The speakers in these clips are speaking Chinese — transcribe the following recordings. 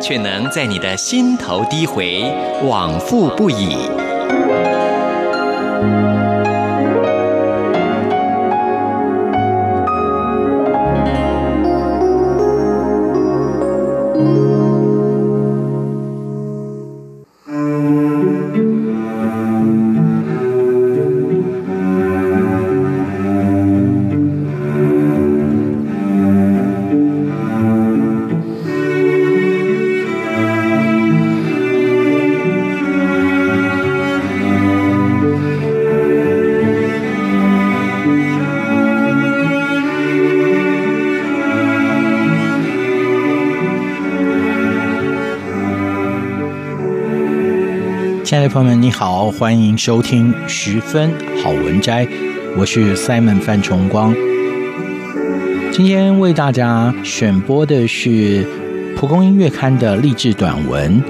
却能在你的心头低回，往复不已。亲爱的朋友们，你好，欢迎收听十分好文摘，我是 Simon 范崇光。今天为大家选播的是蒲公英月刊的励志短文，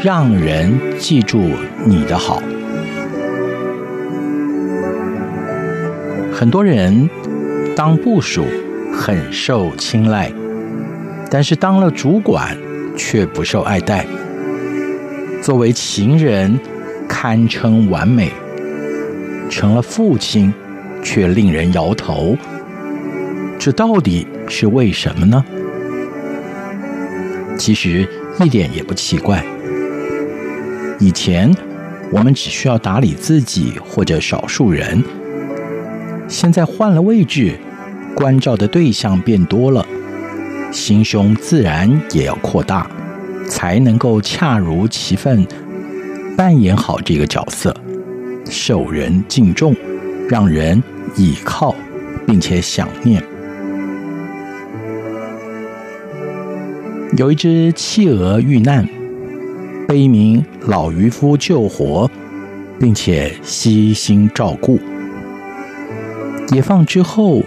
让人记住你的好。很多人当部属很受青睐，但是当了主管却不受爱戴。作为情人，堪称完美；成了父亲，却令人摇头。这到底是为什么呢？其实一点也不奇怪。以前我们只需要打理自己或者少数人，现在换了位置，关照的对象变多了，心胸自然也要扩大。才能够恰如其分扮演好这个角色，受人敬重，让人倚靠，并且想念。有一只企鹅遇难，被一名老渔夫救活，并且悉心照顾。解放之后，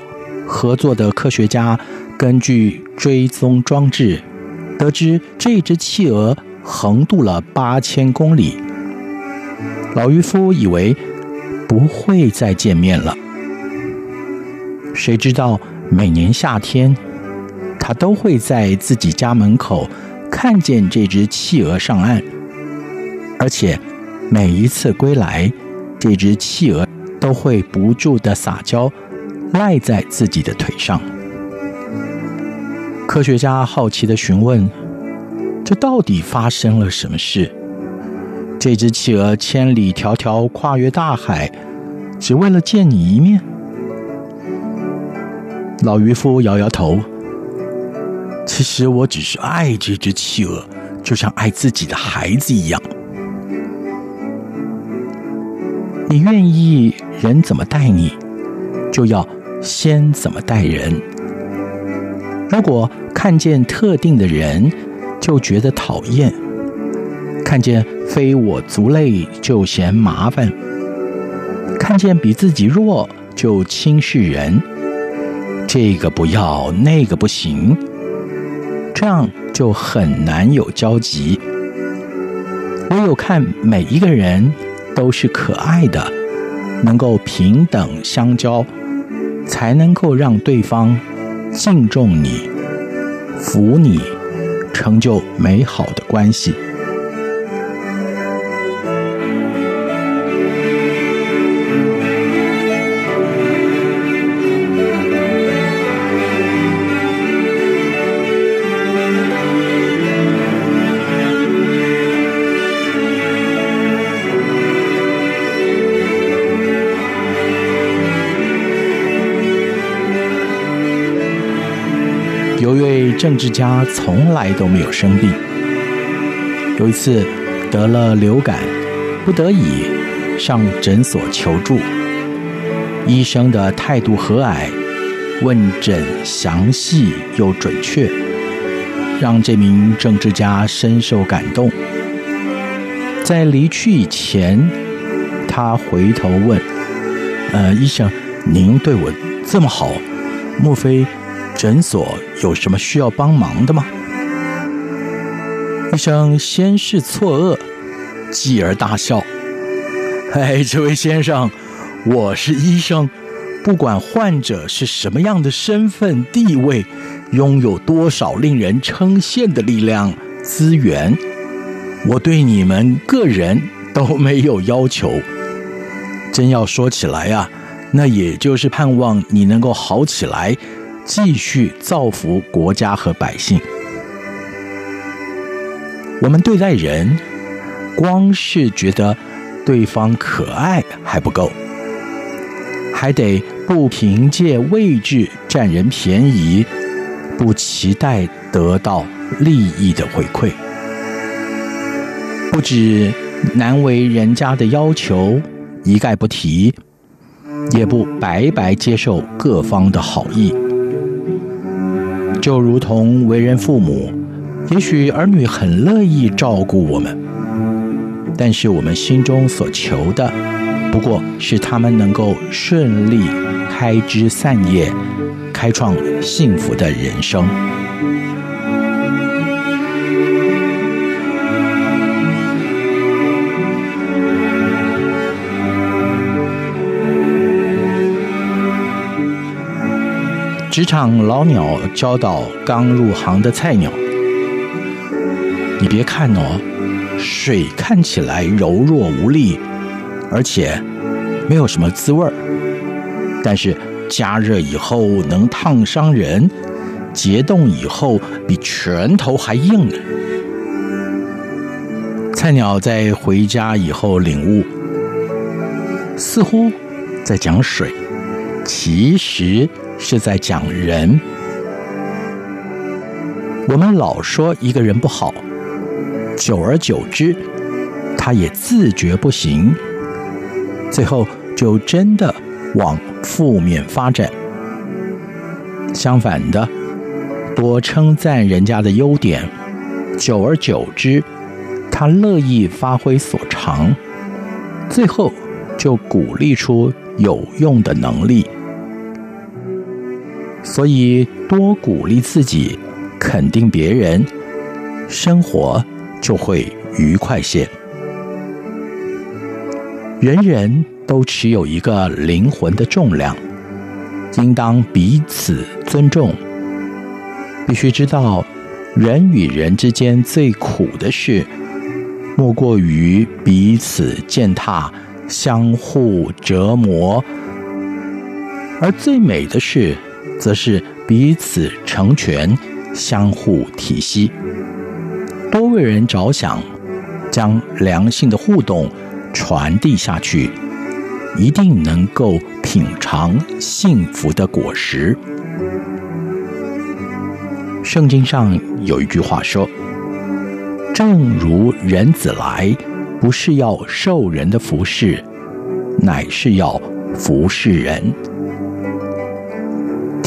合作的科学家根据追踪装置。得知这只企鹅横渡了八千公里，老渔夫以为不会再见面了。谁知道每年夏天，他都会在自己家门口看见这只企鹅上岸，而且每一次归来，这只企鹅都会不住地撒娇，赖在自己的腿上。科学家好奇的询问：“这到底发生了什么事？这只企鹅千里迢迢跨越大海，只为了见你一面？”老渔夫摇摇头：“其实我只是爱这只企鹅，就像爱自己的孩子一样。你愿意人怎么待你，就要先怎么待人。如果……”看见特定的人就觉得讨厌，看见非我族类就嫌麻烦，看见比自己弱就轻视人，这个不要，那个不行，这样就很难有交集。唯有看每一个人都是可爱的，能够平等相交，才能够让对方敬重你。服你，成就美好的关系。政治家从来都没有生病。有一次得了流感，不得已上诊所求助。医生的态度和蔼，问诊详细又准确，让这名政治家深受感动。在离去以前，他回头问：“呃，医生，您对我这么好，莫非诊所有什么需要帮忙的吗？”医生先是错愕，继而大笑：“ 哎，这位先生，我是医生。”不管患者是什么样的身份地位，拥有多少令人称羡的力量资源，我对你们个人都没有要求。真要说起来啊，那也就是盼望你能够好起来，继续造福国家和百姓。我们对待人，光是觉得对方可爱还不够。还得不凭借位置占人便宜，不期待得到利益的回馈，不止难为人家的要求一概不提，也不白白接受各方的好意。就如同为人父母，也许儿女很乐意照顾我们，但是我们心中所求的。不过是他们能够顺利开枝散叶，开创幸福的人生。职场老鸟教导刚入行的菜鸟：你别看哦，水看起来柔弱无力。而且没有什么滋味儿，但是加热以后能烫伤人，结冻以后比拳头还硬呢。菜鸟在回家以后领悟，似乎在讲水，其实是在讲人。我们老说一个人不好，久而久之，他也自觉不行。最后就真的往负面发展。相反的，多称赞人家的优点，久而久之，他乐意发挥所长，最后就鼓励出有用的能力。所以多鼓励自己，肯定别人，生活就会愉快些。人人都持有一个灵魂的重量，应当彼此尊重。必须知道，人与人之间最苦的事，莫过于彼此践踏、相互折磨；而最美的事，则是彼此成全、相互体恤。多为人着想，将良性的互动。传递下去，一定能够品尝幸福的果实。圣经上有一句话说：“正如人子来，不是要受人的服侍，乃是要服侍人。”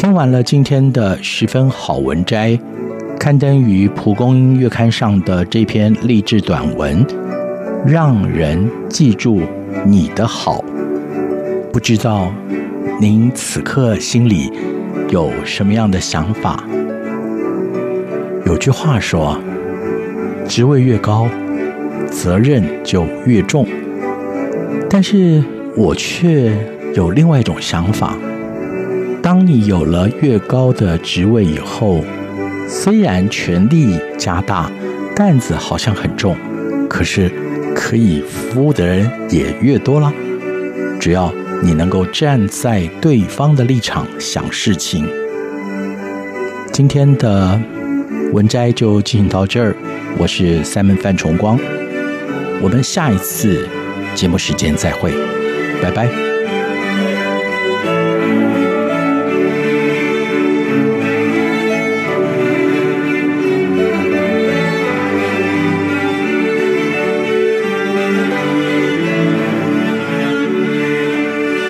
听完了今天的十分好文摘，刊登于《蒲公英月刊》上的这篇励志短文。让人记住你的好，不知道您此刻心里有什么样的想法？有句话说，职位越高，责任就越重。但是我却有另外一种想法：当你有了越高的职位以后，虽然权力加大，担子好像很重，可是。可以服务的人也越多了，只要你能够站在对方的立场想事情。今天的文摘就进行到这儿，我是 Simon 范崇光，我们下一次节目时间再会，拜拜。